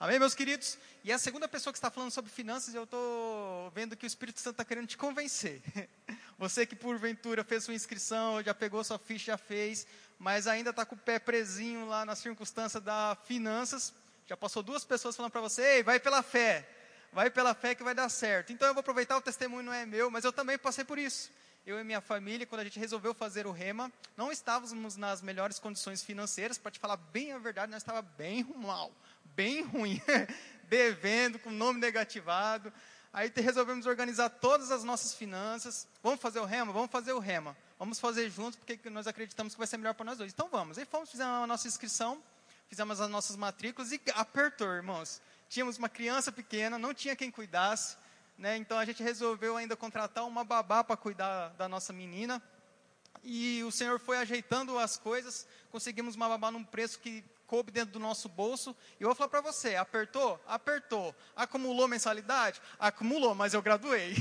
Amém, meus queridos? E a segunda pessoa que está falando sobre finanças, eu estou vendo que o Espírito Santo está querendo te convencer. Você que porventura fez sua inscrição, já pegou sua ficha, já fez, mas ainda está com o pé presinho lá na circunstância da finanças, já passou duas pessoas falando para você, ei, vai pela fé, vai pela fé que vai dar certo. Então eu vou aproveitar, o testemunho não é meu, mas eu também passei por isso. Eu e minha família, quando a gente resolveu fazer o rema, não estávamos nas melhores condições financeiras, para te falar bem a verdade, nós estávamos bem mal, bem ruim, devendo, com nome negativado. Aí resolvemos organizar todas as nossas finanças. Vamos fazer o rema? Vamos fazer o rema. Vamos fazer juntos, porque nós acreditamos que vai ser melhor para nós dois. Então vamos. Aí fomos, fizemos a nossa inscrição, fizemos as nossas matrículas e apertou, irmãos. Tínhamos uma criança pequena, não tinha quem cuidasse. Né? Então a gente resolveu ainda contratar uma babá para cuidar da nossa menina. E o Senhor foi ajeitando as coisas, conseguimos uma babá num preço que coube dentro do nosso bolso. E eu vou falar para você: apertou? Apertou. Acumulou mensalidade? Acumulou, mas eu graduei.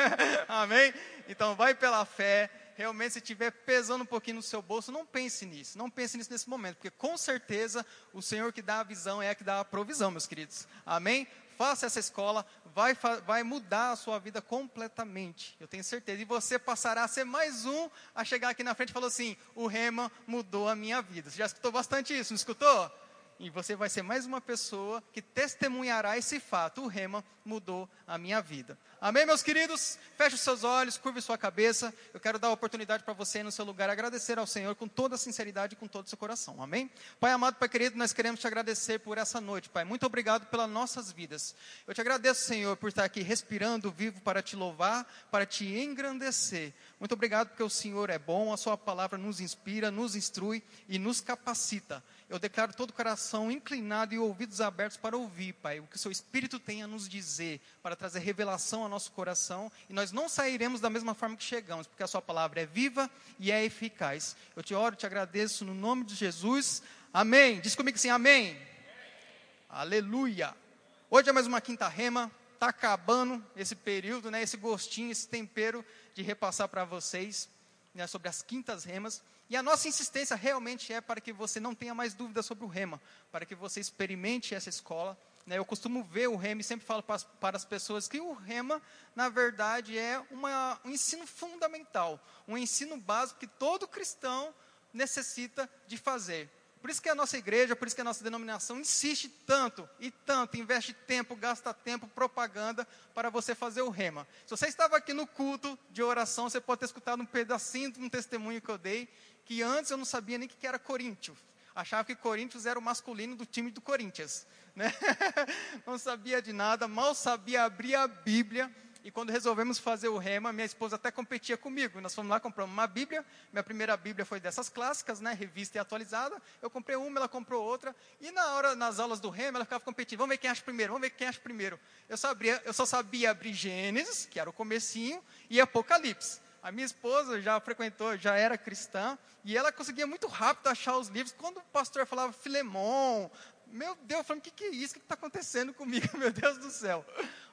Amém? Então vai pela fé. Realmente, se estiver pesando um pouquinho no seu bolso, não pense nisso. Não pense nisso nesse momento, porque com certeza o Senhor que dá a visão é que dá a provisão, meus queridos. Amém? Faça essa escola, vai, vai mudar a sua vida completamente. Eu tenho certeza. E você passará a ser mais um a chegar aqui na frente e falar assim: o Rema mudou a minha vida. Você já escutou bastante isso, não escutou? E você vai ser mais uma pessoa que testemunhará esse fato. O rema mudou a minha vida. Amém, meus queridos? Feche os seus olhos, curve sua cabeça. Eu quero dar a oportunidade para você no seu lugar agradecer ao Senhor com toda a sinceridade e com todo o seu coração. Amém? Pai amado, Pai querido, nós queremos te agradecer por essa noite, Pai. Muito obrigado pelas nossas vidas. Eu te agradeço, Senhor, por estar aqui respirando vivo para te louvar, para te engrandecer. Muito obrigado porque o Senhor é bom, a sua palavra nos inspira, nos instrui e nos capacita eu declaro todo o coração inclinado e ouvidos abertos para ouvir, Pai, o que o Seu Espírito tem a nos dizer, para trazer revelação ao nosso coração, e nós não sairemos da mesma forma que chegamos, porque a Sua palavra é viva e é eficaz. Eu te oro, te agradeço no nome de Jesus. Amém. Diz comigo assim, amém. amém. Aleluia. Hoje é mais uma quinta rema, está acabando esse período, né, esse gostinho, esse tempero de repassar para vocês né, sobre as quintas remas. E a nossa insistência realmente é para que você não tenha mais dúvida sobre o rema, para que você experimente essa escola. Né? Eu costumo ver o rema e sempre falo para as, para as pessoas que o rema, na verdade, é uma, um ensino fundamental, um ensino básico que todo cristão necessita de fazer. Por isso que a nossa igreja, por isso que a nossa denominação insiste tanto e tanto, investe tempo, gasta tempo, propaganda para você fazer o rema. Se você estava aqui no culto de oração, você pode ter escutado um pedacinho de um testemunho que eu dei, que antes eu não sabia nem o que era Corinthians. Achava que Corinthians era o masculino do time do Corinthians. Né? Não sabia de nada, mal sabia abrir a Bíblia e quando resolvemos fazer o rema, minha esposa até competia comigo. Nós fomos lá, compramos uma Bíblia. Minha primeira Bíblia foi dessas clássicas, né? Revista e atualizada. Eu comprei uma, ela comprou outra. E na hora, nas aulas do rema, ela ficava competindo. Vamos ver quem acha primeiro, vamos ver quem acha primeiro. Eu, eu só sabia abrir Gênesis, que era o comecinho, e Apocalipse. A minha esposa já frequentou, já era cristã, e ela conseguia muito rápido achar os livros. Quando o pastor falava Filemon, meu Deus, eu falei, o que, que é isso? O que está acontecendo comigo? Meu Deus do céu.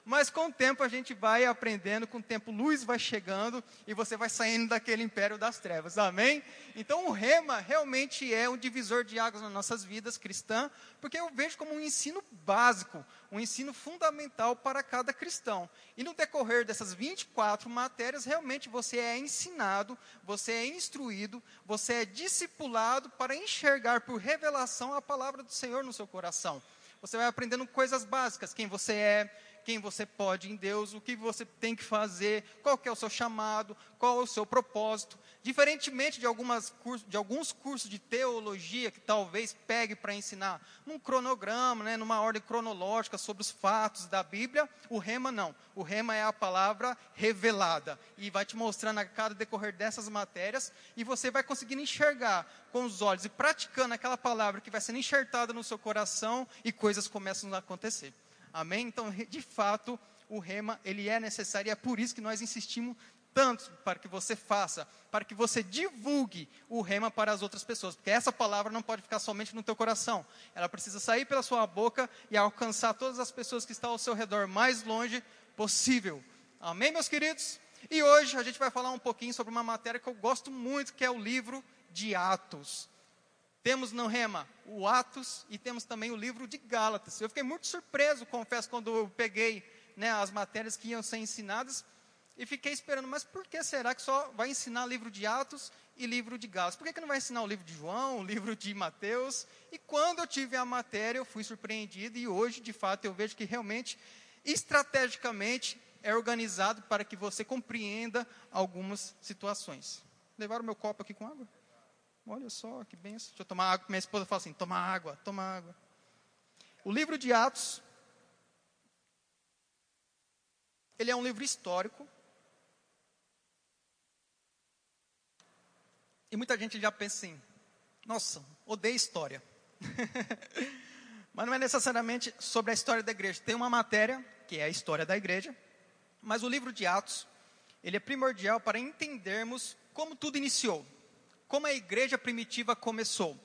Mas com o tempo a gente vai aprendendo, com o tempo luz vai chegando e você vai saindo daquele império das trevas. Amém? Então o rema realmente é um divisor de águas nas nossas vidas cristã, porque eu vejo como um ensino básico, um ensino fundamental para cada cristão. E no decorrer dessas 24 matérias, realmente você é ensinado, você é instruído, você é discipulado para enxergar por revelação a palavra do Senhor no seu coração. Você vai aprendendo coisas básicas, quem você é, quem você pode em Deus, o que você tem que fazer, qual que é o seu chamado, qual é o seu propósito. Diferentemente de, algumas de alguns cursos de teologia que talvez pegue para ensinar num cronograma, né, numa ordem cronológica sobre os fatos da Bíblia, o rema não. O rema é a palavra revelada e vai te mostrando a cada decorrer dessas matérias e você vai conseguindo enxergar com os olhos e praticando aquela palavra que vai sendo enxertada no seu coração e coisas começam a acontecer. Amém? Então, de fato, o rema, ele é necessário e é por isso que nós insistimos tanto para que você faça, para que você divulgue o rema para as outras pessoas, porque essa palavra não pode ficar somente no teu coração, ela precisa sair pela sua boca e alcançar todas as pessoas que estão ao seu redor mais longe possível. Amém, meus queridos? E hoje a gente vai falar um pouquinho sobre uma matéria que eu gosto muito, que é o livro de Atos. Temos no Rema o Atos e temos também o livro de Gálatas. Eu fiquei muito surpreso, confesso, quando eu peguei né, as matérias que iam ser ensinadas e fiquei esperando, mas por que será que só vai ensinar livro de Atos e livro de Gálatas? Por que, que não vai ensinar o livro de João, o livro de Mateus? E quando eu tive a matéria, eu fui surpreendido e hoje, de fato, eu vejo que realmente, estrategicamente, é organizado para que você compreenda algumas situações. Levaram meu copo aqui com água? Olha só, que benção. Deixa eu tomar água. Minha esposa fala assim: toma água, toma água. O livro de Atos, ele é um livro histórico. E muita gente já pensa assim: nossa, odeio história. mas não é necessariamente sobre a história da igreja. Tem uma matéria, que é a história da igreja, mas o livro de Atos, ele é primordial para entendermos como tudo iniciou, como a igreja primitiva começou.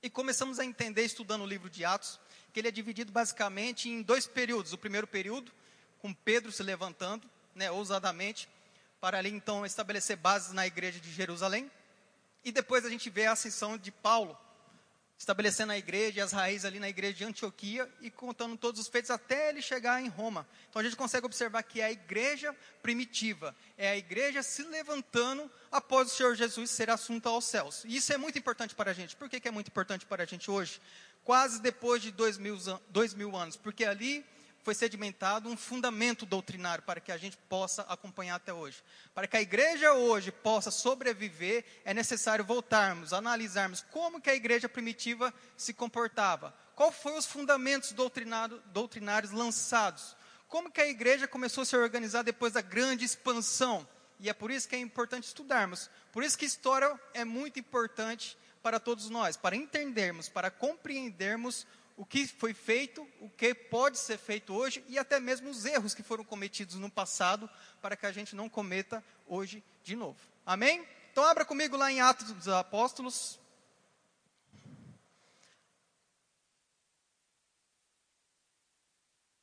E começamos a entender, estudando o livro de Atos, que ele é dividido basicamente em dois períodos. O primeiro período, com Pedro se levantando, né, ousadamente, para ali então estabelecer bases na igreja de Jerusalém. E depois a gente vê a ascensão de Paulo, estabelecendo a igreja e as raízes ali na igreja de Antioquia e contando todos os feitos até ele chegar em Roma. Então a gente consegue observar que é a igreja primitiva, é a igreja se levantando após o Senhor Jesus ser assunto aos céus. E isso é muito importante para a gente. Por que, que é muito importante para a gente hoje? Quase depois de dois mil, dois mil anos, porque ali foi sedimentado um fundamento doutrinário para que a gente possa acompanhar até hoje. Para que a igreja hoje possa sobreviver, é necessário voltarmos, analisarmos como que a igreja primitiva se comportava. Qual foram os fundamentos doutrinários lançados? Como que a igreja começou a se organizar depois da grande expansão? E é por isso que é importante estudarmos. Por isso que história é muito importante para todos nós, para entendermos, para compreendermos o que foi feito, o que pode ser feito hoje e até mesmo os erros que foram cometidos no passado, para que a gente não cometa hoje de novo. Amém? Então, abra comigo lá em Atos dos Apóstolos.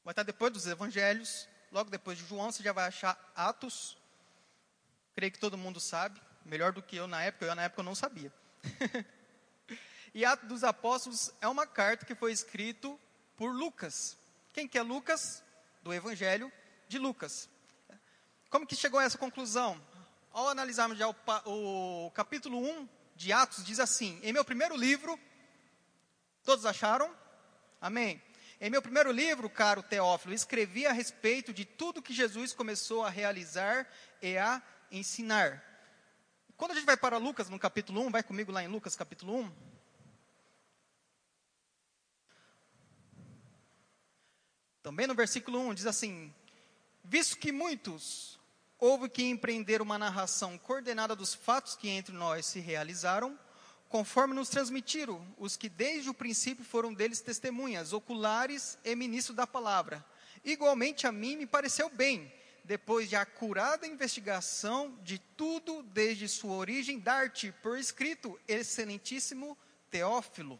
Vai estar depois dos Evangelhos, logo depois de João, você já vai achar Atos. Creio que todo mundo sabe, melhor do que eu na época, eu na época eu não sabia. E Atos dos Apóstolos é uma carta que foi escrito por Lucas. Quem que é Lucas? Do Evangelho de Lucas. Como que chegou a essa conclusão? Ao analisarmos já o, o capítulo 1 de Atos, diz assim: Em meu primeiro livro, todos acharam? Amém. Em meu primeiro livro, caro Teófilo, escrevi a respeito de tudo que Jesus começou a realizar e a ensinar. Quando a gente vai para Lucas, no capítulo 1, vai comigo lá em Lucas, capítulo 1. Também no versículo 1 diz assim: Visto que muitos houve que empreender uma narração coordenada dos fatos que entre nós se realizaram, conforme nos transmitiram os que desde o princípio foram deles testemunhas, oculares e ministros da palavra. Igualmente a mim me pareceu bem, depois de acurada investigação de tudo desde sua origem, dar-te por escrito, excelentíssimo Teófilo,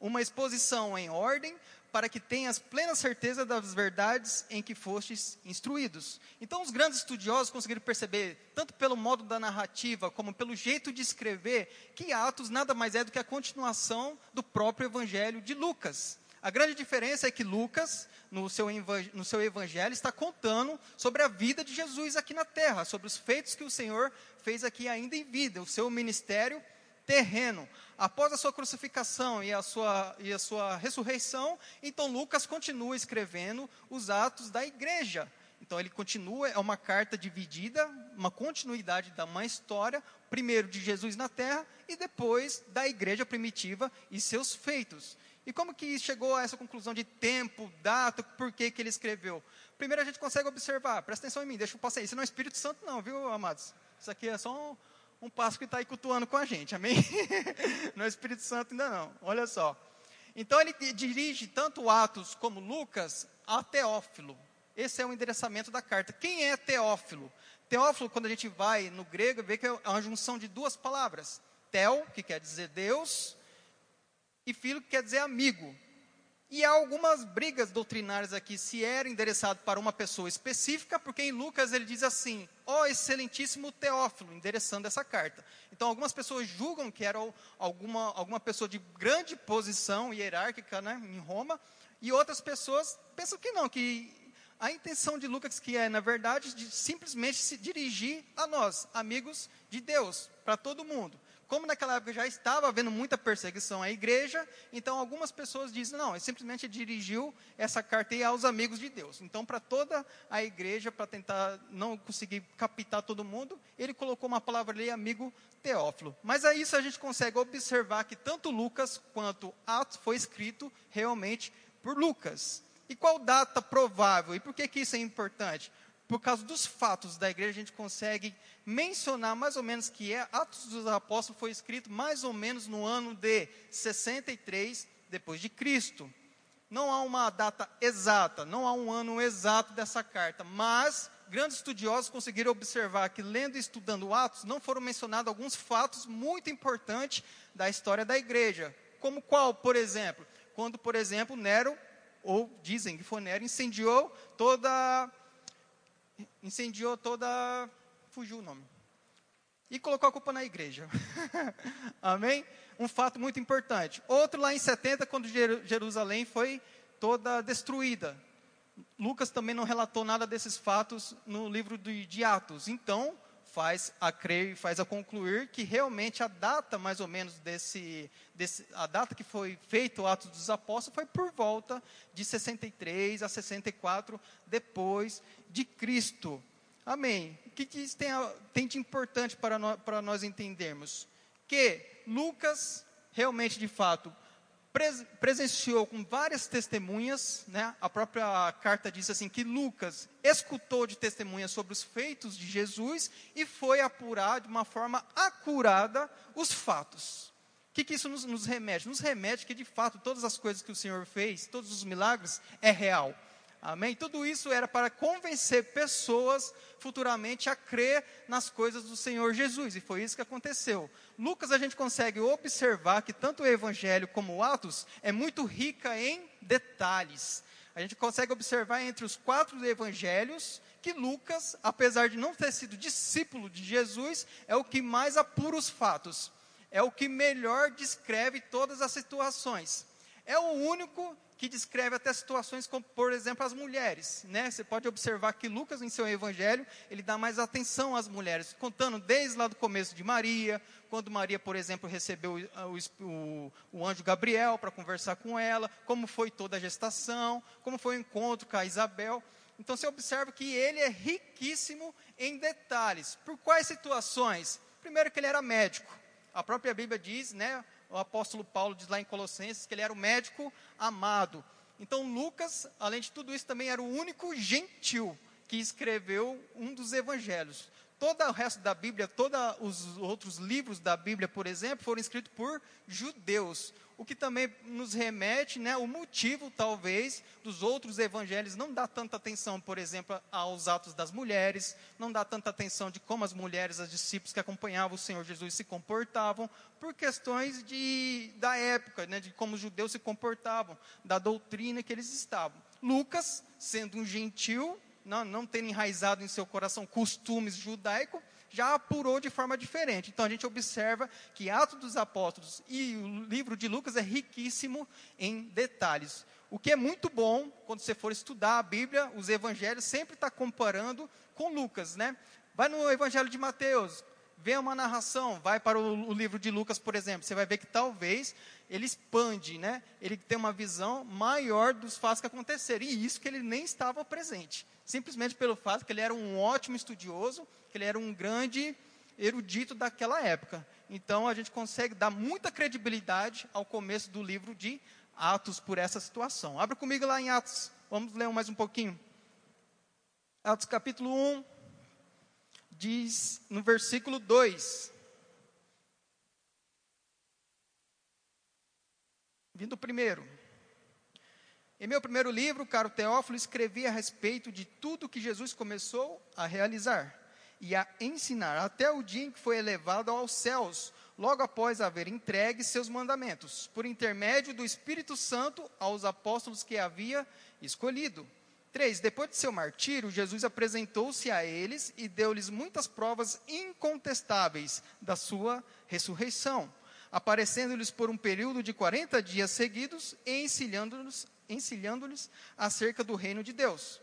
uma exposição em ordem para que tenhas plena certeza das verdades em que fostes instruídos. Então, os grandes estudiosos conseguiram perceber, tanto pelo modo da narrativa, como pelo jeito de escrever, que Atos nada mais é do que a continuação do próprio Evangelho de Lucas. A grande diferença é que Lucas, no seu, no seu evangelho, está contando sobre a vida de Jesus aqui na terra, sobre os feitos que o Senhor fez aqui ainda em vida, o seu ministério terreno. Após a sua crucificação e a sua, e a sua ressurreição, então Lucas continua escrevendo os atos da igreja. Então ele continua, é uma carta dividida, uma continuidade da uma história, primeiro de Jesus na terra e depois da igreja primitiva e seus feitos. E como que chegou a essa conclusão de tempo, data, por que, que ele escreveu? Primeiro a gente consegue observar, presta atenção em mim, deixa eu passar aí. Isso não é Espírito Santo não, viu, amados? Isso aqui é só um, um passo que está aí cultuando com a gente, amém? não é Espírito Santo ainda não, olha só. Então ele dirige tanto Atos como Lucas a Teófilo. Esse é o endereçamento da carta. Quem é Teófilo? Teófilo, quando a gente vai no grego, vê que é uma junção de duas palavras. Teo, que quer dizer Deus, e filho, que quer dizer amigo. E há algumas brigas doutrinárias aqui, se era endereçado para uma pessoa específica, porque em Lucas ele diz assim, ó oh, excelentíssimo Teófilo, endereçando essa carta. Então algumas pessoas julgam que era alguma, alguma pessoa de grande posição hierárquica né, em Roma, e outras pessoas pensam que não, que a intenção de Lucas, que é, na verdade, de simplesmente se dirigir a nós, amigos de Deus, para todo mundo como naquela época já estava havendo muita perseguição à igreja, então algumas pessoas dizem, não, ele simplesmente dirigiu essa carta aos amigos de Deus. Então, para toda a igreja, para tentar não conseguir captar todo mundo, ele colocou uma palavra ali, amigo Teófilo. Mas a isso a gente consegue observar que tanto Lucas quanto Atos foi escrito realmente por Lucas. E qual data provável? E por que, que isso é importante? Por causa dos fatos da igreja, a gente consegue mencionar mais ou menos que é, Atos dos Apóstolos foi escrito mais ou menos no ano de 63 depois de Cristo. Não há uma data exata, não há um ano exato dessa carta, mas grandes estudiosos conseguiram observar que lendo e estudando Atos, não foram mencionados alguns fatos muito importantes da história da igreja. Como qual, por exemplo? Quando, por exemplo, Nero, ou dizem que foi Nero, incendiou toda incendiou toda. fugiu o nome. E colocou a culpa na igreja. Amém? Um fato muito importante. Outro lá em 70, quando Jerusalém foi toda destruída. Lucas também não relatou nada desses fatos no livro de Atos. Então, faz a crer e faz a concluir que realmente a data mais ou menos desse, desse, a data que foi feito o Atos dos Apóstolos foi por volta de 63 a 64 depois de Cristo. Amém. O que, que isso tem, tem de importante para, no, para nós entendermos? Que Lucas realmente de fato presenciou com várias testemunhas, né? A própria carta diz assim que Lucas escutou de testemunhas sobre os feitos de Jesus e foi apurar de uma forma acurada os fatos. O que, que isso nos, nos remete? Nos remete que de fato todas as coisas que o Senhor fez, todos os milagres, é real. Amém? Tudo isso era para convencer pessoas futuramente a crer nas coisas do Senhor Jesus, e foi isso que aconteceu. Lucas a gente consegue observar que tanto o Evangelho como o Atos é muito rica em detalhes. A gente consegue observar entre os quatro evangelhos que Lucas, apesar de não ter sido discípulo de Jesus, é o que mais apura os fatos, é o que melhor descreve todas as situações. É o único que descreve até situações como, por exemplo, as mulheres. Né? Você pode observar que Lucas, em seu evangelho, ele dá mais atenção às mulheres, contando desde lá do começo de Maria, quando Maria, por exemplo, recebeu o, o, o anjo Gabriel para conversar com ela, como foi toda a gestação, como foi o encontro com a Isabel. Então você observa que ele é riquíssimo em detalhes. Por quais situações? Primeiro que ele era médico. A própria Bíblia diz, né, o apóstolo Paulo diz lá em Colossenses que ele era o médico amado. Então, Lucas, além de tudo isso, também era o único gentil que escreveu um dos evangelhos. Todo o resto da Bíblia, todos os outros livros da Bíblia, por exemplo, foram escritos por judeus o que também nos remete, né, o motivo, talvez, dos outros evangelhos não dá tanta atenção, por exemplo, aos atos das mulheres, não dá tanta atenção de como as mulheres, as discípulos que acompanhavam o Senhor Jesus se comportavam, por questões de, da época, né, de como os judeus se comportavam, da doutrina que eles estavam. Lucas, sendo um gentil, não, não tendo enraizado em seu coração costumes judaicos, já apurou de forma diferente. Então a gente observa que Atos dos Apóstolos e o livro de Lucas é riquíssimo em detalhes. O que é muito bom quando você for estudar a Bíblia, os evangelhos sempre está comparando com Lucas, né? Vai no Evangelho de Mateus, vê uma narração, vai para o, livro de Lucas, por exemplo, você vai ver que talvez ele expande, né? Ele tem uma visão maior dos fatos que aconteceram, e isso que ele nem estava presente. Simplesmente pelo fato que ele era um ótimo estudioso, que ele era um grande erudito daquela época. Então a gente consegue dar muita credibilidade ao começo do livro de Atos por essa situação. Abra comigo lá em Atos, vamos ler mais um pouquinho. Atos capítulo 1, diz no versículo 2. Vindo primeiro. Em meu primeiro livro, caro Teófilo, escrevi a respeito de tudo que Jesus começou a realizar e a ensinar, até o dia em que foi elevado aos céus, logo após haver entregue seus mandamentos, por intermédio do Espírito Santo aos apóstolos que havia escolhido. 3. Depois de seu martírio, Jesus apresentou-se a eles e deu-lhes muitas provas incontestáveis da sua ressurreição, aparecendo-lhes por um período de 40 dias seguidos e ensinando-lhes ensinando acerca do reino de Deus.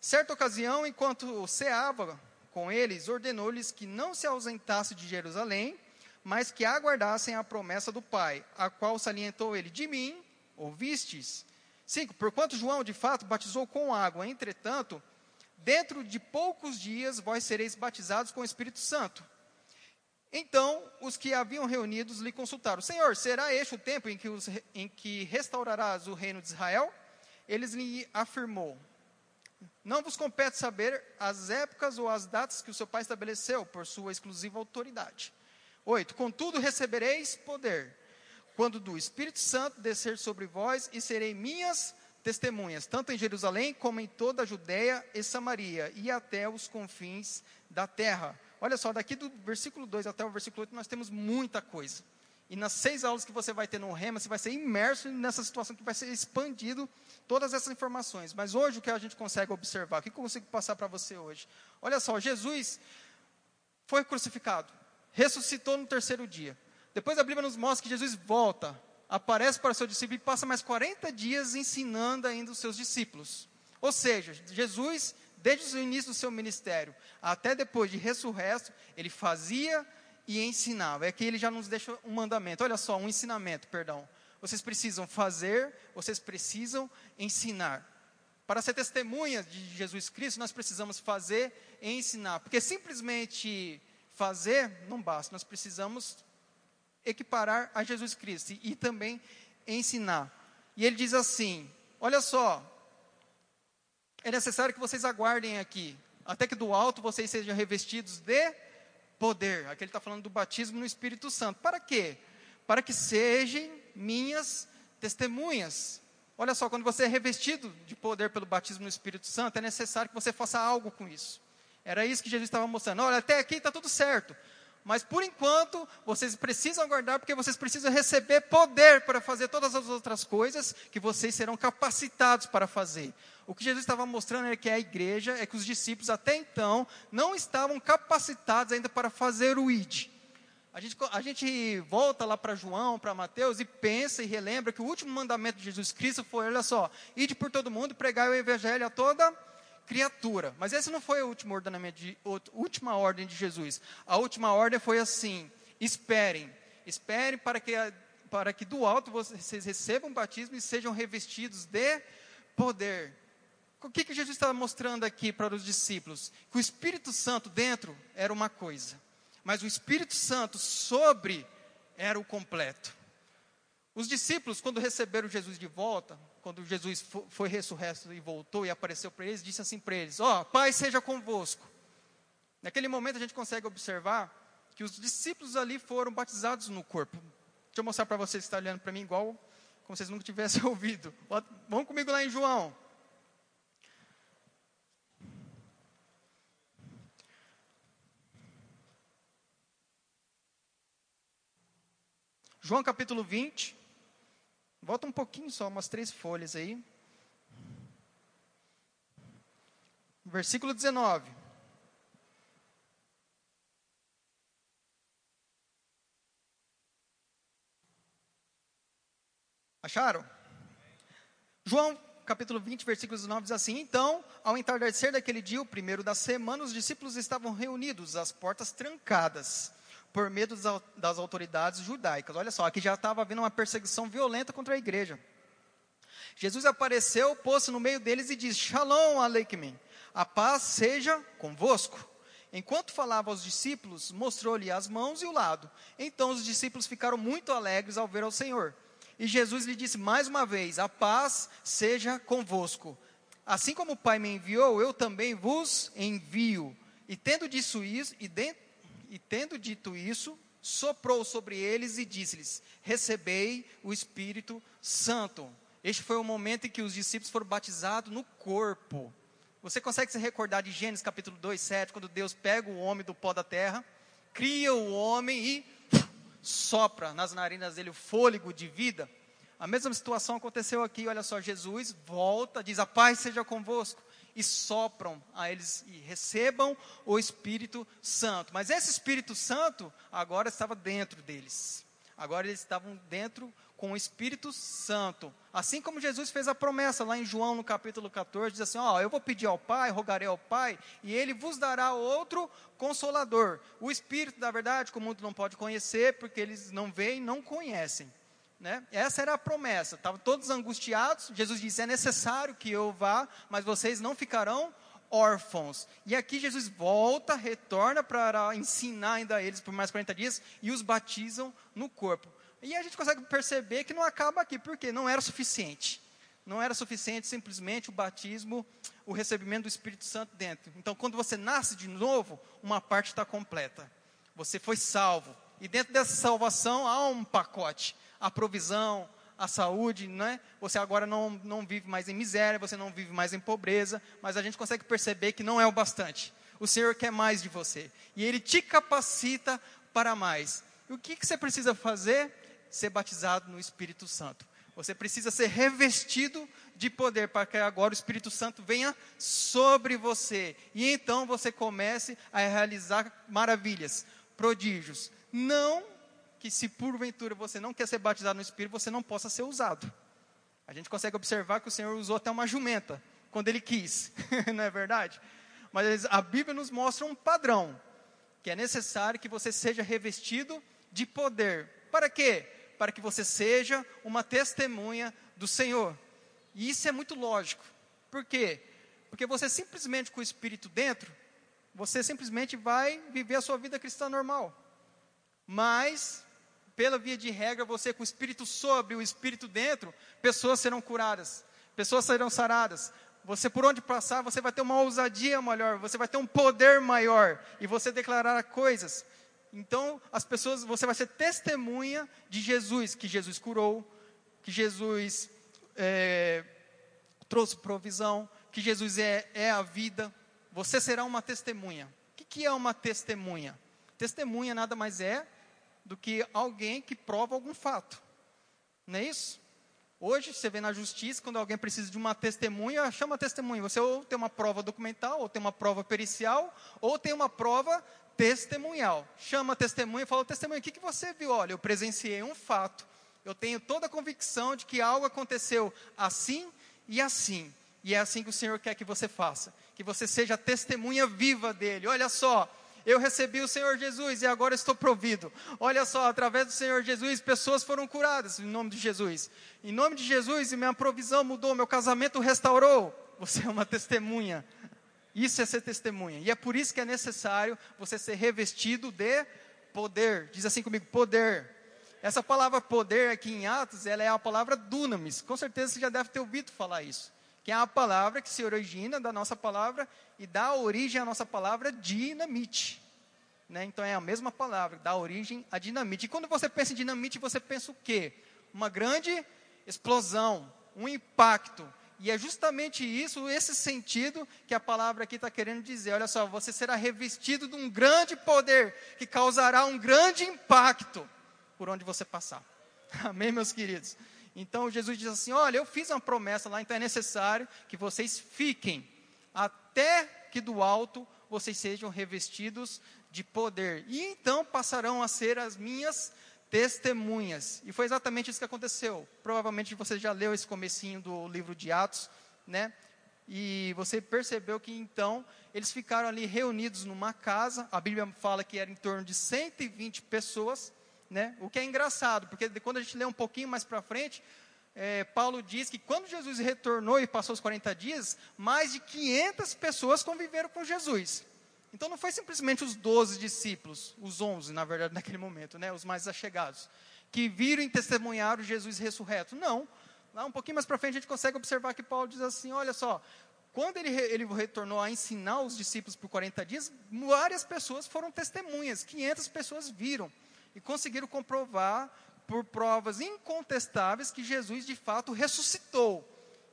Certa ocasião, enquanto ceava com eles, ordenou-lhes que não se ausentasse de Jerusalém, mas que aguardassem a promessa do Pai, a qual salientou ele: De mim ouvistes 5. Porquanto João, de fato, batizou com água, entretanto, dentro de poucos dias vós sereis batizados com o Espírito Santo. Então, os que haviam reunidos lhe consultaram: Senhor, será este o tempo em que, os, em que restaurarás o reino de Israel? Eles lhe afirmou: Não vos compete saber as épocas ou as datas que o seu pai estabeleceu por sua exclusiva autoridade. 8. Contudo, recebereis poder quando do Espírito Santo descer sobre vós e serei minhas testemunhas, tanto em Jerusalém como em toda a Judéia e Samaria e até os confins da terra. Olha só, daqui do versículo 2 até o versículo 8 nós temos muita coisa. E nas seis aulas que você vai ter no Rema, você vai ser imerso nessa situação que vai ser expandido todas essas informações. Mas hoje o que a gente consegue observar, o que eu consigo passar para você hoje? Olha só, Jesus foi crucificado, ressuscitou no terceiro dia. Depois a Bíblia nos mostra que Jesus volta, aparece para seu discípulo e passa mais 40 dias ensinando ainda os seus discípulos. Ou seja, Jesus, desde o início do seu ministério até depois de ressurresto, ele fazia e ensinava. É que ele já nos deixa um mandamento. Olha só, um ensinamento, perdão. Vocês precisam fazer, vocês precisam ensinar. Para ser testemunha de Jesus Cristo, nós precisamos fazer e ensinar. Porque simplesmente fazer não basta, nós precisamos equiparar a Jesus Cristo e, também ensinar. E ele diz assim: Olha só, é necessário que vocês aguardem aqui, até que do alto vocês sejam revestidos de poder. Aqui ele está falando do batismo no Espírito Santo. Para quê? Para que sejam minhas testemunhas. Olha só, quando você é revestido de poder pelo batismo no Espírito Santo, é necessário que você faça algo com isso. Era isso que Jesus estava mostrando. Olha, até aqui está tudo certo. Mas por enquanto, vocês precisam aguardar, porque vocês precisam receber poder para fazer todas as outras coisas que vocês serão capacitados para fazer. O que Jesus estava mostrando é que a igreja, é que os discípulos até então não estavam capacitados ainda para fazer o ID. A gente, a gente volta lá para João, para Mateus e pensa e relembra que o último mandamento de Jesus Cristo foi: olha só, ide por todo mundo, pregar o evangelho a toda criatura. Mas esse não foi o último ordenamento, de, a última ordem de Jesus. A última ordem foi assim: esperem, esperem para que, para que do alto vocês recebam batismo e sejam revestidos de poder. O que, que Jesus estava mostrando aqui para os discípulos? Que o Espírito Santo dentro era uma coisa, mas o Espírito Santo sobre era o completo. Os discípulos, quando receberam Jesus de volta, quando Jesus foi ressurreto e voltou e apareceu para eles, disse assim para eles: Ó, oh, Pai seja convosco. Naquele momento a gente consegue observar que os discípulos ali foram batizados no corpo. Deixa eu mostrar para vocês que estão olhando para mim igual como vocês nunca tivessem ouvido. Vamos comigo lá em João. João capítulo 20. Volta um pouquinho só, umas três folhas aí. Versículo 19. Acharam? João capítulo 20, versículo 19 diz assim: Então, ao entardecer daquele dia, o primeiro da semana, os discípulos estavam reunidos, as portas trancadas por medo das autoridades judaicas. Olha só, aqui já estava havendo uma perseguição violenta contra a igreja. Jesus apareceu, pôs-se no meio deles e disse: Shalom Aleichem, a paz seja convosco. Enquanto falava aos discípulos, mostrou-lhe as mãos e o lado. Então os discípulos ficaram muito alegres ao ver ao Senhor. E Jesus lhe disse mais uma vez: A paz seja convosco. Assim como o Pai me enviou, eu também vos envio. E tendo dito isso, e dentro e tendo dito isso, soprou sobre eles e disse-lhes: Recebei o Espírito Santo. Este foi o momento em que os discípulos foram batizados no corpo. Você consegue se recordar de Gênesis capítulo 2, 7, quando Deus pega o homem do pó da terra, cria o homem e sopra nas narinas dele o fôlego de vida. A mesma situação aconteceu aqui, olha só, Jesus volta, diz: A paz seja convosco, e sopram a eles e recebam o Espírito Santo. Mas esse Espírito Santo agora estava dentro deles. Agora eles estavam dentro com o Espírito Santo. Assim como Jesus fez a promessa lá em João no capítulo 14, diz assim: Ó, eu vou pedir ao Pai, rogarei ao Pai, e ele vos dará outro consolador. O Espírito da verdade, que o mundo não pode conhecer, porque eles não veem, não conhecem. Né? Essa era a promessa. Estavam todos angustiados. Jesus disse: É necessário que eu vá, mas vocês não ficarão órfãos. E aqui Jesus volta, retorna para ensinar ainda eles por mais 40 dias e os batizam no corpo. E a gente consegue perceber que não acaba aqui, porque não era suficiente. Não era suficiente simplesmente o batismo, o recebimento do Espírito Santo dentro. Então, quando você nasce de novo, uma parte está completa. Você foi salvo. E dentro dessa salvação há um pacote: a provisão, a saúde, né? Você agora não, não vive mais em miséria, você não vive mais em pobreza, mas a gente consegue perceber que não é o bastante. O Senhor quer mais de você. E Ele te capacita para mais. E o que, que você precisa fazer? ser batizado no Espírito Santo. Você precisa ser revestido de poder para que agora o Espírito Santo venha sobre você. E então você comece a realizar maravilhas, prodígios. Não que se porventura você não quer ser batizado no Espírito, você não possa ser usado. A gente consegue observar que o Senhor usou até uma jumenta, quando ele quis, não é verdade? Mas a Bíblia nos mostra um padrão, que é necessário que você seja revestido de poder. Para quê? para que você seja uma testemunha do Senhor. E isso é muito lógico. Por quê? Porque você simplesmente com o Espírito dentro, você simplesmente vai viver a sua vida cristã normal. Mas, pela via de regra, você com o Espírito sobre, o Espírito dentro, pessoas serão curadas, pessoas serão saradas. Você, por onde passar, você vai ter uma ousadia maior, você vai ter um poder maior, e você declarará coisas então, as pessoas, você vai ser testemunha de Jesus, que Jesus curou, que Jesus é, trouxe provisão, que Jesus é, é a vida. Você será uma testemunha. O que, que é uma testemunha? Testemunha nada mais é do que alguém que prova algum fato. Não é isso? Hoje, você vê na justiça, quando alguém precisa de uma testemunha, chama testemunha. Você ou tem uma prova documental, ou tem uma prova pericial, ou tem uma prova testemunhal. Chama a testemunha e fala: Testemunha, o que, que você viu? Olha, eu presenciei um fato. Eu tenho toda a convicção de que algo aconteceu assim e assim. E é assim que o Senhor quer que você faça. Que você seja testemunha viva dele. Olha só, eu recebi o Senhor Jesus e agora estou provido. Olha só, através do Senhor Jesus, pessoas foram curadas em nome de Jesus. Em nome de Jesus, minha provisão mudou, meu casamento restaurou. Você é uma testemunha isso é ser testemunha. E é por isso que é necessário você ser revestido de poder. Diz assim comigo, poder. Essa palavra poder aqui em Atos, ela é a palavra dunamis. Com certeza você já deve ter ouvido falar isso. Que é a palavra que se origina da nossa palavra e dá origem à nossa palavra dinamite. Né? Então é a mesma palavra, dá origem a dinamite. E quando você pensa em dinamite, você pensa o quê? Uma grande explosão, um impacto. E é justamente isso, esse sentido que a palavra aqui está querendo dizer. Olha só, você será revestido de um grande poder que causará um grande impacto por onde você passar. Amém, meus queridos? Então Jesus diz assim: Olha, eu fiz uma promessa lá, então é necessário que vocês fiquem até que do alto vocês sejam revestidos de poder. E então passarão a ser as minhas testemunhas. E foi exatamente isso que aconteceu. Provavelmente você já leu esse comecinho do livro de Atos, né? E você percebeu que então eles ficaram ali reunidos numa casa. A Bíblia fala que era em torno de 120 pessoas, né? O que é engraçado, porque quando a gente lê um pouquinho mais para frente, é, Paulo diz que quando Jesus retornou e passou os 40 dias, mais de 500 pessoas conviveram com Jesus. Então não foi simplesmente os doze discípulos, os onze, na verdade, naquele momento, né, os mais achegados, que viram e testemunharam Jesus ressurreto. Não. Lá um pouquinho mais para frente a gente consegue observar que Paulo diz assim: olha só, quando ele, ele retornou a ensinar os discípulos por 40 dias, várias pessoas foram testemunhas, 500 pessoas viram e conseguiram comprovar por provas incontestáveis que Jesus de fato ressuscitou.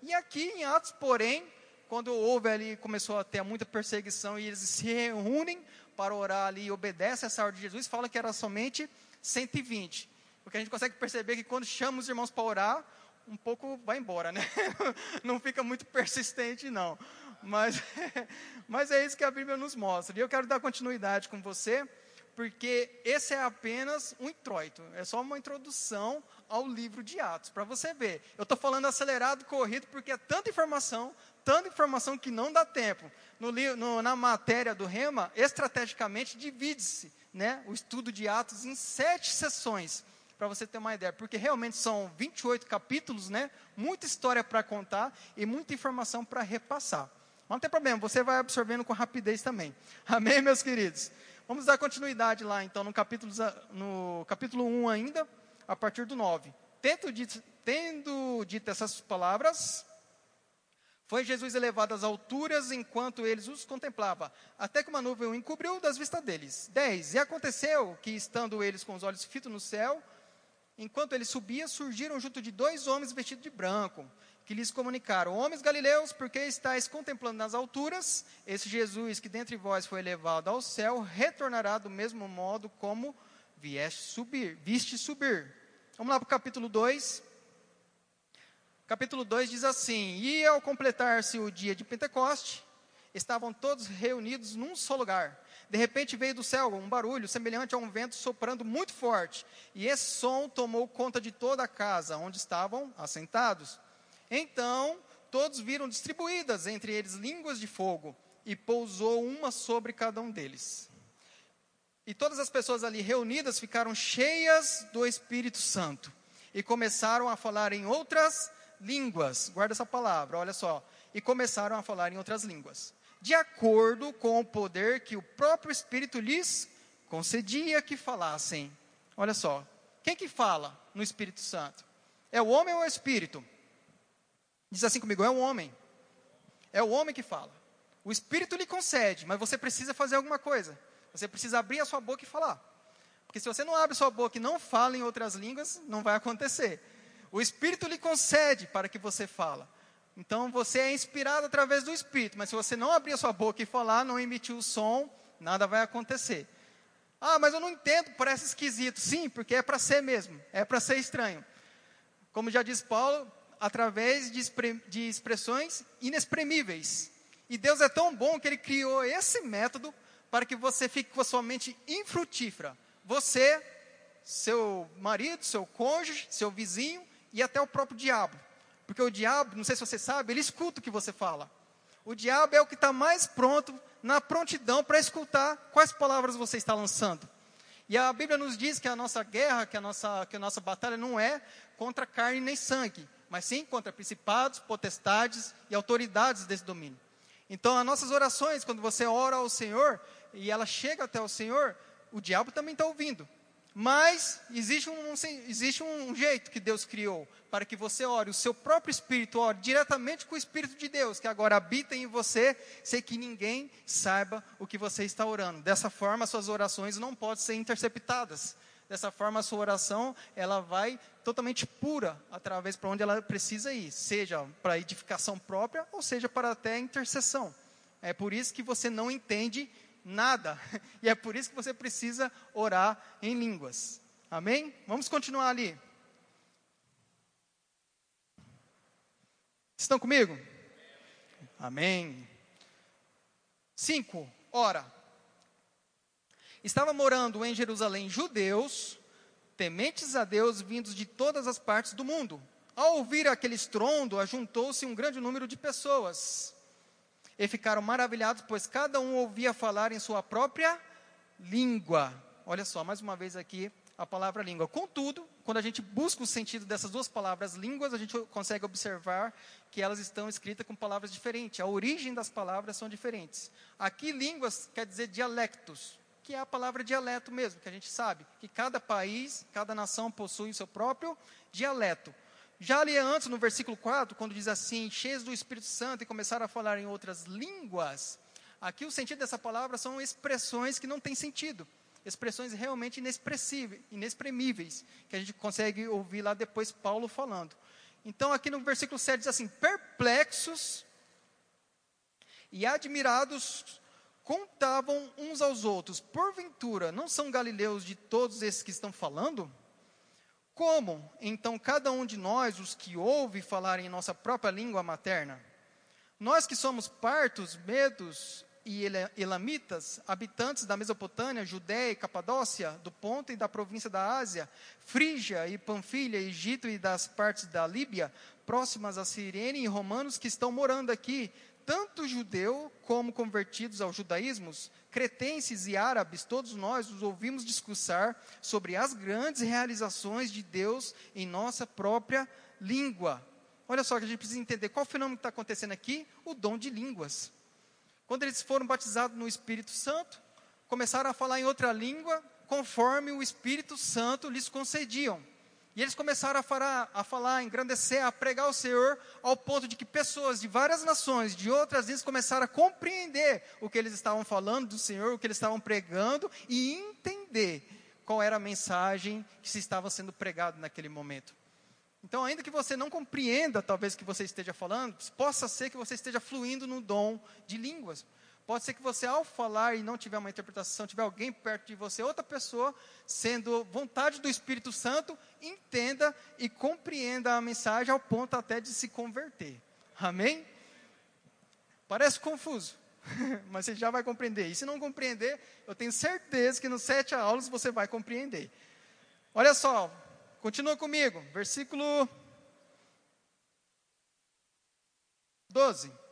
E aqui em Atos, porém, quando houve ali, começou a ter muita perseguição e eles se reúnem para orar ali e obedecem essa ordem de Jesus, fala que era somente 120. Porque a gente consegue perceber que quando chama os irmãos para orar, um pouco vai embora, né? Não fica muito persistente, não. Mas, mas é isso que a Bíblia nos mostra. E eu quero dar continuidade com você, porque esse é apenas um introito, é só uma introdução ao livro de Atos, para você ver. Eu estou falando acelerado, corrido, porque é tanta informação, tanta informação que não dá tempo. No, no, na matéria do Rema, estrategicamente divide-se né, o estudo de Atos em sete sessões para você ter uma ideia, porque realmente são 28 capítulos, né? Muita história para contar e muita informação para repassar. Mas não tem problema, você vai absorvendo com rapidez também. Amém, meus queridos? Vamos dar continuidade lá, então, no capítulo, no capítulo 1 ainda, a partir do 9. Tendo dito, tendo dito essas palavras, foi Jesus elevado às alturas enquanto eles os contemplava, até que uma nuvem o encobriu das vistas deles. 10. E aconteceu que, estando eles com os olhos fitos no céu, Enquanto ele subia, surgiram junto de dois homens vestidos de branco, que lhes comunicaram: Homens galileus, por que estáis contemplando nas alturas? Esse Jesus que dentre vós foi elevado ao céu, retornará do mesmo modo como vieste subir, viste subir. Vamos lá para o capítulo 2. Capítulo 2 diz assim: E ao completar-se o dia de Pentecoste, estavam todos reunidos num só lugar. De repente veio do céu um barulho semelhante a um vento soprando muito forte, e esse som tomou conta de toda a casa onde estavam assentados. Então todos viram distribuídas entre eles línguas de fogo, e pousou uma sobre cada um deles. E todas as pessoas ali reunidas ficaram cheias do Espírito Santo e começaram a falar em outras línguas. Guarda essa palavra, olha só. E começaram a falar em outras línguas de acordo com o poder que o próprio Espírito lhes concedia que falassem. Olha só, quem que fala no Espírito Santo? É o homem ou é o Espírito? Diz assim comigo, é o homem. É o homem que fala. O Espírito lhe concede, mas você precisa fazer alguma coisa. Você precisa abrir a sua boca e falar. Porque se você não abre sua boca e não fala em outras línguas, não vai acontecer. O Espírito lhe concede para que você fala. Então você é inspirado através do Espírito, mas se você não abrir a sua boca e falar, não emitir o som, nada vai acontecer. Ah, mas eu não entendo, parece esquisito. Sim, porque é para ser mesmo, é para ser estranho. Como já diz Paulo, através de, de expressões inexprimíveis. E Deus é tão bom que Ele criou esse método para que você fique com a sua mente infrutífera. Você, seu marido, seu cônjuge, seu vizinho e até o próprio diabo. Porque o diabo, não sei se você sabe, ele escuta o que você fala. O diabo é o que está mais pronto, na prontidão, para escutar quais palavras você está lançando. E a Bíblia nos diz que a nossa guerra, que a nossa, que a nossa batalha não é contra carne nem sangue, mas sim contra principados, potestades e autoridades desse domínio. Então, as nossas orações, quando você ora ao Senhor e ela chega até o Senhor, o diabo também está ouvindo. Mas existe um, existe um jeito que Deus criou para que você ore, o seu próprio espírito ore diretamente com o Espírito de Deus, que agora habita em você, sem que ninguém saiba o que você está orando. Dessa forma, suas orações não podem ser interceptadas. Dessa forma, a sua oração ela vai totalmente pura através para onde ela precisa ir, seja para edificação própria ou seja para até intercessão. É por isso que você não entende nada. E é por isso que você precisa orar em línguas. Amém? Vamos continuar ali. Estão comigo? Amém. Cinco. Ora, estava morando em Jerusalém judeus, tementes a Deus, vindos de todas as partes do mundo. Ao ouvir aquele estrondo, ajuntou-se um grande número de pessoas e ficaram maravilhados, pois cada um ouvia falar em sua própria língua. Olha só, mais uma vez aqui a palavra língua. Contudo, quando a gente busca o sentido dessas duas palavras línguas, a gente consegue observar que elas estão escritas com palavras diferentes. A origem das palavras são diferentes. Aqui, línguas quer dizer dialectos, que é a palavra dialeto mesmo, que a gente sabe que cada país, cada nação possui o seu próprio dialeto. Já ali antes, no versículo 4, quando diz assim, cheios do Espírito Santo e começaram a falar em outras línguas, aqui o sentido dessa palavra são expressões que não têm sentido, expressões realmente inexprimíveis, que a gente consegue ouvir lá depois Paulo falando. Então, aqui no versículo 7 diz assim: perplexos e admirados contavam uns aos outros: Porventura, não são galileus de todos esses que estão falando? Como, então, cada um de nós, os que ouve falar em nossa própria língua materna? Nós que somos partos, medos e elamitas, habitantes da Mesopotâmia, Judéia e Capadócia, do Ponto e da província da Ásia, Frígia e Panfilha, Egito e das partes da Líbia, próximas a Sirene e romanos que estão morando aqui, tanto judeu como convertidos ao judaísmo, cretenses e árabes, todos nós os ouvimos discursar sobre as grandes realizações de Deus em nossa própria língua. Olha só que a gente precisa entender qual fenômeno está acontecendo aqui: o dom de línguas. Quando eles foram batizados no Espírito Santo, começaram a falar em outra língua, conforme o Espírito Santo lhes concediam. E eles começaram a falar, a falar, a engrandecer, a pregar o Senhor, ao ponto de que pessoas de várias nações, de outras vezes, começaram a compreender o que eles estavam falando do Senhor, o que eles estavam pregando e entender qual era a mensagem que se estava sendo pregado naquele momento. Então, ainda que você não compreenda, talvez, o que você esteja falando, possa ser que você esteja fluindo no dom de línguas. Pode ser que você, ao falar e não tiver uma interpretação, tiver alguém perto de você, outra pessoa, sendo vontade do Espírito Santo, entenda e compreenda a mensagem ao ponto até de se converter. Amém? Parece confuso, mas você já vai compreender. E se não compreender, eu tenho certeza que nos sete aulas você vai compreender. Olha só, continua comigo, versículo 12.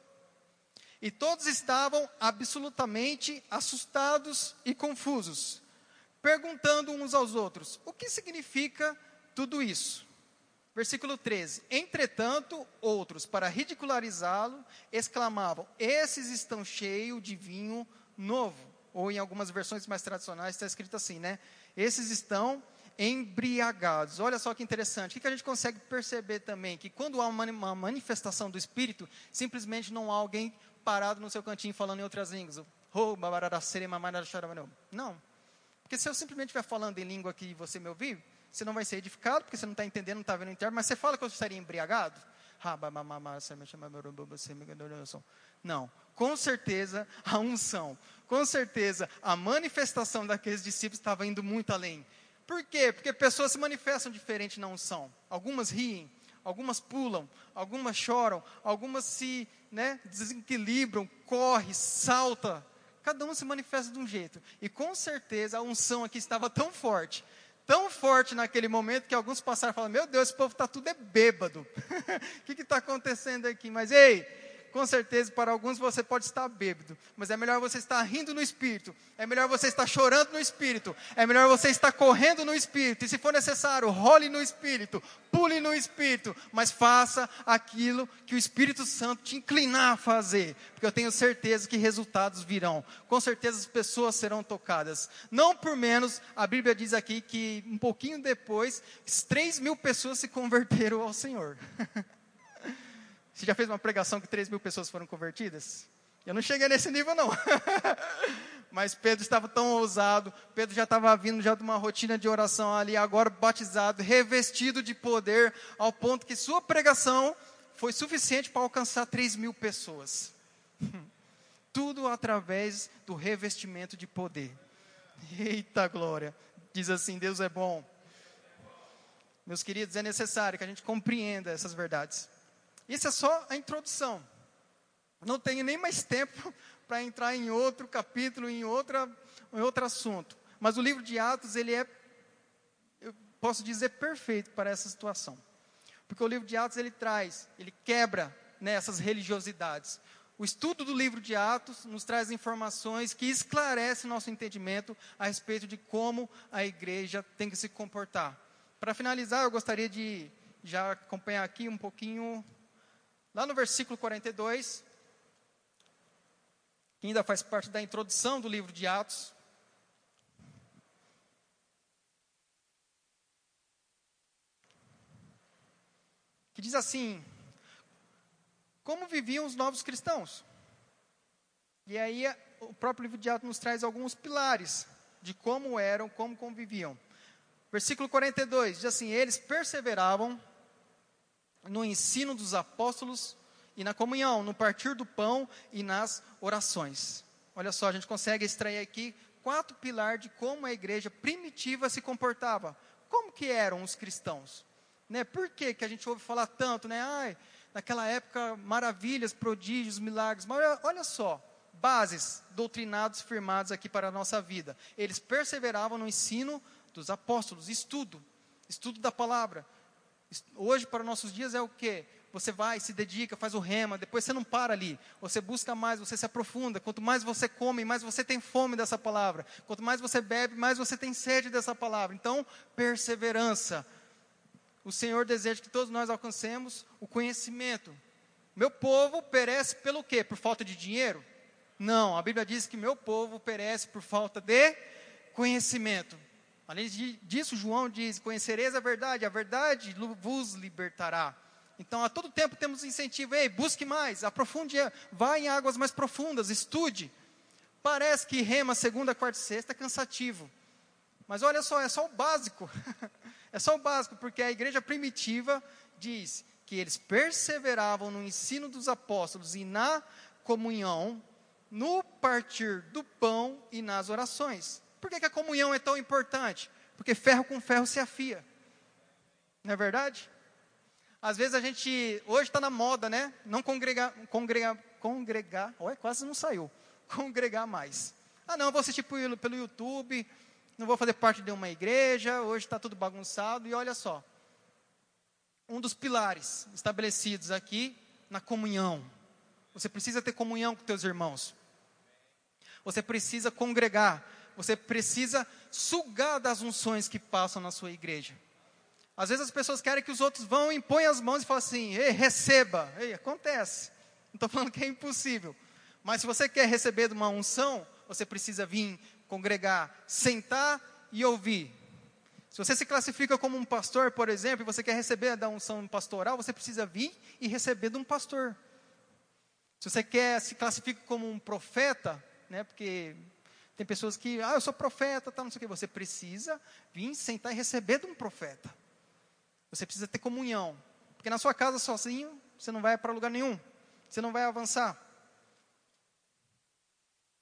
E todos estavam absolutamente assustados e confusos, perguntando uns aos outros: o que significa tudo isso? Versículo 13: Entretanto, outros, para ridicularizá-lo, exclamavam: Esses estão cheios de vinho novo. Ou em algumas versões mais tradicionais está escrito assim, né? Esses estão embriagados. Olha só que interessante. O que a gente consegue perceber também? Que quando há uma manifestação do Espírito, simplesmente não há alguém parado no seu cantinho falando em outras línguas. Não. Porque se eu simplesmente estiver falando em língua que você me ouvir, você não vai ser edificado, porque você não está entendendo, não está vendo o interno, mas você fala que eu estaria embriagado? Não. Com certeza a unção, com certeza a manifestação daqueles discípulos estava indo muito além. Por quê? Porque pessoas se manifestam diferente na unção. Algumas riem, algumas pulam, algumas choram, algumas se né, desequilibram, corre, salta. Cada um se manifesta de um jeito. E com certeza a unção aqui estava tão forte, tão forte naquele momento, que alguns passaram e falaram: Meu Deus, esse povo está tudo é bêbado. O que está acontecendo aqui? Mas ei, com certeza para alguns você pode estar bêbado, mas é melhor você estar rindo no espírito, é melhor você estar chorando no espírito, é melhor você estar correndo no espírito, e se for necessário, role no espírito, pule no espírito, mas faça aquilo que o Espírito Santo te inclinar a fazer, porque eu tenho certeza que resultados virão, com certeza as pessoas serão tocadas, não por menos, a Bíblia diz aqui que um pouquinho depois, 3 mil pessoas se converteram ao Senhor. Você já fez uma pregação que 3 mil pessoas foram convertidas? Eu não cheguei nesse nível, não. Mas Pedro estava tão ousado, Pedro já estava vindo já de uma rotina de oração ali, agora batizado, revestido de poder, ao ponto que sua pregação foi suficiente para alcançar 3 mil pessoas. Tudo através do revestimento de poder. Eita glória! Diz assim: Deus é bom. Meus queridos, é necessário que a gente compreenda essas verdades. Isso é só a introdução. Não tenho nem mais tempo para entrar em outro capítulo, em, outra, em outro assunto. Mas o livro de Atos, ele é, eu posso dizer, perfeito para essa situação. Porque o livro de Atos, ele traz, ele quebra né, essas religiosidades. O estudo do livro de Atos nos traz informações que esclarecem nosso entendimento a respeito de como a igreja tem que se comportar. Para finalizar, eu gostaria de já acompanhar aqui um pouquinho Lá no versículo 42, que ainda faz parte da introdução do livro de Atos, que diz assim: Como viviam os novos cristãos? E aí o próprio livro de Atos nos traz alguns pilares de como eram, como conviviam. Versículo 42 diz assim: Eles perseveravam no ensino dos apóstolos e na comunhão, no partir do pão e nas orações. olha só, a gente consegue extrair aqui quatro pilares de como a igreja primitiva se comportava. Como que eram os cristãos? Né? Por que, que a gente ouve falar tanto, né? Ai, naquela época, maravilhas, prodígios, milagres. Mas olha, olha só, bases doutrinados firmados aqui para a nossa vida. Eles perseveravam no ensino dos apóstolos, estudo, estudo da palavra. Hoje, para nossos dias, é o que? Você vai, se dedica, faz o rema, depois você não para ali. Você busca mais, você se aprofunda. Quanto mais você come, mais você tem fome dessa palavra. Quanto mais você bebe, mais você tem sede dessa palavra. Então, perseverança. O Senhor deseja que todos nós alcancemos o conhecimento. Meu povo perece pelo quê? Por falta de dinheiro? Não, a Bíblia diz que meu povo perece por falta de conhecimento. Além disso, João diz: Conhecereis a verdade, a verdade vos libertará. Então, a todo tempo temos incentivo, ei, busque mais, aprofunde, vá em águas mais profundas, estude. Parece que rema segunda, quarta e sexta é cansativo. Mas olha só, é só o básico. é só o básico, porque a igreja primitiva diz que eles perseveravam no ensino dos apóstolos e na comunhão, no partir do pão e nas orações. Por que, que a comunhão é tão importante? Porque ferro com ferro se afia. Não é verdade? Às vezes a gente, hoje está na moda, né? Não congregar, congregar, congregar, olha, quase não saiu. Congregar mais. Ah, não, vou assistir pelo, pelo YouTube, não vou fazer parte de uma igreja, hoje está tudo bagunçado. E olha só, um dos pilares estabelecidos aqui na comunhão. Você precisa ter comunhão com teus irmãos. Você precisa congregar. Você precisa sugar das unções que passam na sua igreja. Às vezes as pessoas querem que os outros vão, impõem as mãos e falam assim: Ei, receba. Ei, acontece. Não estou falando que é impossível. Mas se você quer receber de uma unção, você precisa vir, congregar, sentar e ouvir. Se você se classifica como um pastor, por exemplo, e você quer receber da unção pastoral, você precisa vir e receber de um pastor. Se você quer se classifica como um profeta, né, porque tem pessoas que, ah, eu sou profeta, tá, não sei o que, você precisa vir sentar e receber de um profeta. Você precisa ter comunhão. Porque na sua casa sozinho, você não vai para lugar nenhum. Você não vai avançar.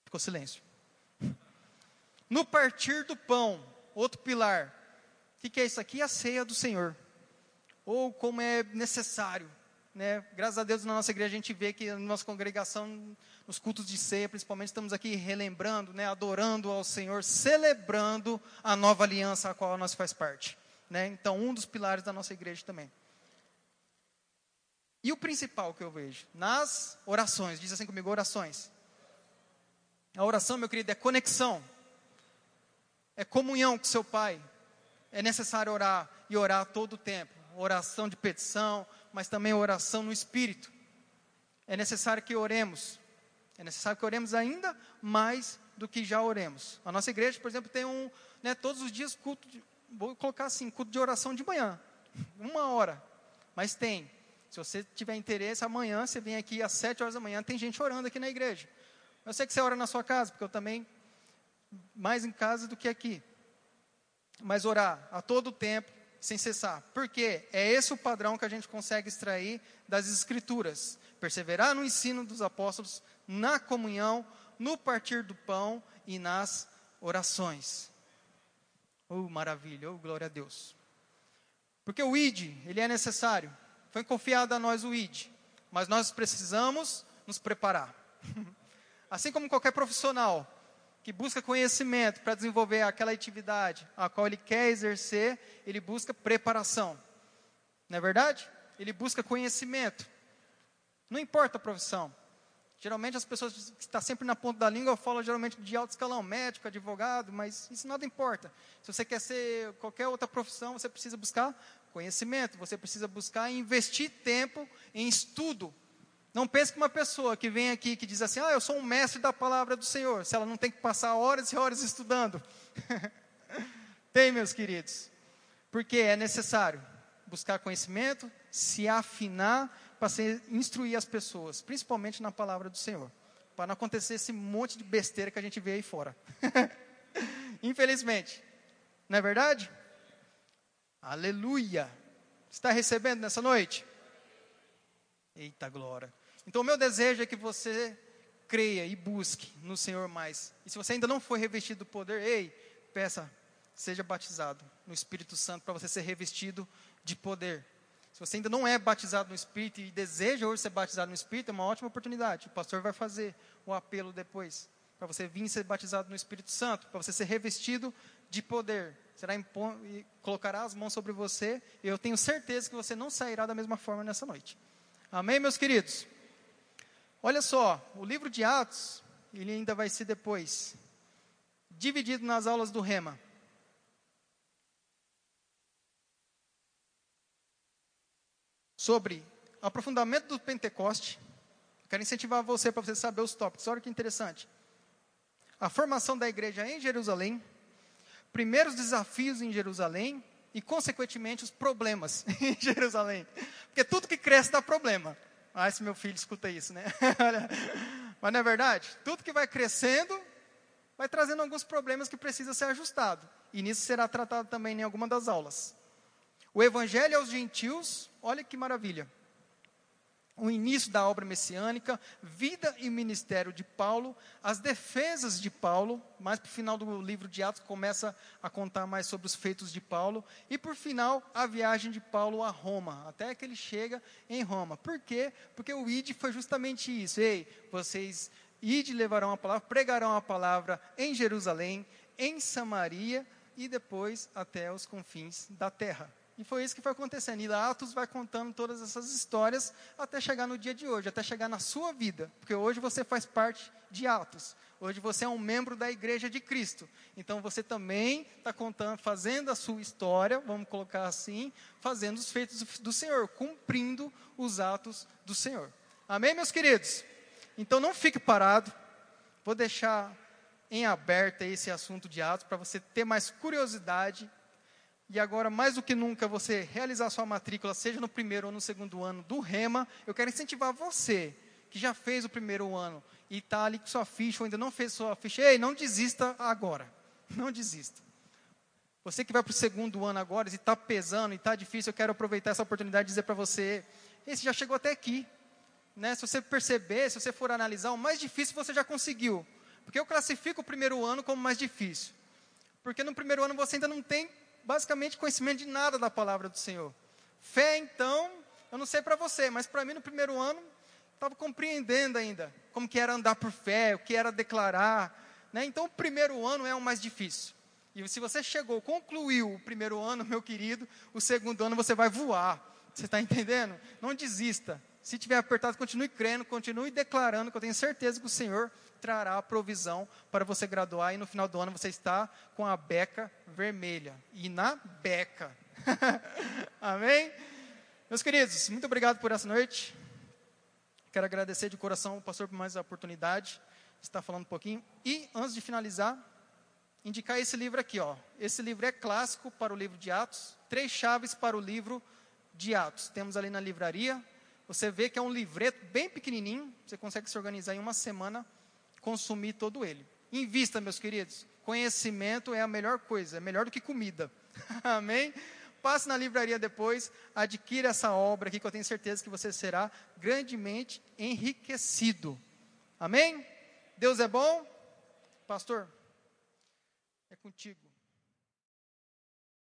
Ficou silêncio. No partir do pão, outro pilar. O que, que é isso aqui? A ceia do Senhor. Ou como é necessário. Né? Graças a Deus na nossa igreja a gente vê que na nossa congregação, nos cultos de ceia, principalmente, estamos aqui relembrando, né? adorando ao Senhor, celebrando a nova aliança a qual nós faz parte. Né? Então, um dos pilares da nossa igreja também. E o principal que eu vejo? Nas orações, diz assim comigo: orações. A oração, meu querido, é conexão, é comunhão com seu Pai. É necessário orar e orar todo o tempo. Oração de petição, mas também oração no Espírito. É necessário que oremos. É necessário que oremos ainda mais do que já oremos. A nossa igreja, por exemplo, tem um, né, todos os dias culto de, vou colocar assim, culto de oração de manhã, uma hora, mas tem. Se você tiver interesse, amanhã você vem aqui às sete horas da manhã, tem gente orando aqui na igreja. Eu sei que você ora na sua casa, porque eu também, mais em casa do que aqui. Mas orar a todo tempo, sem cessar. Porque é esse o padrão que a gente consegue extrair das Escrituras. Perseverar no ensino dos apóstolos, na comunhão, no partir do pão e nas orações. Oh, maravilha, oh, glória a Deus. Porque o ID, ele é necessário. Foi confiado a nós o ID. Mas nós precisamos nos preparar. Assim como qualquer profissional que busca conhecimento para desenvolver aquela atividade a qual ele quer exercer, ele busca preparação. Não é verdade? Ele busca conhecimento. Não importa a profissão. Geralmente as pessoas que estão sempre na ponta da língua falam geralmente de alto escalão, médico, advogado, mas isso nada importa. Se você quer ser qualquer outra profissão, você precisa buscar conhecimento, você precisa buscar investir tempo em estudo. Não pense que uma pessoa que vem aqui que diz assim, ah, eu sou um mestre da palavra do Senhor, se ela não tem que passar horas e horas estudando. tem, meus queridos. Porque é necessário buscar conhecimento, se afinar para instruir as pessoas, principalmente na palavra do Senhor, para não acontecer esse monte de besteira que a gente vê aí fora. Infelizmente, não é verdade? Aleluia! Está recebendo nessa noite? Eita glória! Então, o meu desejo é que você creia e busque no Senhor mais. E se você ainda não foi revestido do poder, ei, peça, seja batizado no Espírito Santo para você ser revestido de poder. Se você ainda não é batizado no Espírito e deseja hoje ser batizado no Espírito, é uma ótima oportunidade. O pastor vai fazer o apelo depois para você vir ser batizado no Espírito Santo, para você ser revestido de poder. Será e colocará as mãos sobre você, e eu tenho certeza que você não sairá da mesma forma nessa noite. Amém, meus queridos? Olha só, o livro de Atos, ele ainda vai ser depois dividido nas aulas do Rema. Sobre aprofundamento do Pentecoste. Quero incentivar você para você saber os tópicos. Olha que interessante. A formação da igreja em Jerusalém, primeiros desafios em Jerusalém e, consequentemente, os problemas em Jerusalém. Porque tudo que cresce dá problema. Ah, se meu filho escuta isso, né? Mas não é verdade? Tudo que vai crescendo vai trazendo alguns problemas que precisa ser ajustado. E nisso será tratado também em alguma das aulas. O evangelho aos gentios, olha que maravilha o início da obra messiânica, vida e ministério de Paulo, as defesas de Paulo, mais para o final do livro de Atos começa a contar mais sobre os feitos de Paulo, e por final a viagem de Paulo a Roma, até que ele chega em Roma. Por quê? Porque o ID foi justamente isso. Ei, vocês ide levarão a palavra, pregarão a palavra em Jerusalém, em Samaria e depois até os confins da terra. E foi isso que foi acontecendo. E Atos vai contando todas essas histórias até chegar no dia de hoje, até chegar na sua vida. Porque hoje você faz parte de Atos. Hoje você é um membro da igreja de Cristo. Então você também está contando, fazendo a sua história, vamos colocar assim, fazendo os feitos do Senhor, cumprindo os atos do Senhor. Amém, meus queridos? Então não fique parado. Vou deixar em aberto esse assunto de Atos para você ter mais curiosidade e agora, mais do que nunca, você realizar sua matrícula, seja no primeiro ou no segundo ano do REMA, eu quero incentivar você, que já fez o primeiro ano e está ali com sua ficha, ou ainda não fez sua ficha, ei, não desista agora. Não desista. Você que vai para o segundo ano agora, e está pesando, e está difícil, eu quero aproveitar essa oportunidade de dizer para você, esse já chegou até aqui. Né? Se você perceber, se você for analisar, o mais difícil você já conseguiu. Porque eu classifico o primeiro ano como mais difícil. Porque no primeiro ano você ainda não tem basicamente conhecimento de nada da palavra do Senhor. Fé, então, eu não sei para você, mas para mim no primeiro ano, estava compreendendo ainda como que era andar por fé, o que era declarar. Né? Então, o primeiro ano é o mais difícil. E se você chegou, concluiu o primeiro ano, meu querido, o segundo ano você vai voar. Você está entendendo? Não desista. Se tiver apertado, continue crendo, continue declarando, que eu tenho certeza que o Senhor trará a provisão para você graduar e no final do ano você está com a beca vermelha. E na beca. Amém? Meus queridos, muito obrigado por essa noite. Quero agradecer de coração ao pastor por mais a oportunidade de estar falando um pouquinho. E, antes de finalizar, indicar esse livro aqui. Ó. Esse livro é clássico para o livro de Atos. Três chaves para o livro de Atos. Temos ali na livraria. Você vê que é um livreto bem pequenininho. Você consegue se organizar em uma semana consumir todo ele. Invista, meus queridos. Conhecimento é a melhor coisa, é melhor do que comida. Amém? Passe na livraria depois, adquira essa obra aqui que eu tenho certeza que você será grandemente enriquecido. Amém? Deus é bom? Pastor, é contigo.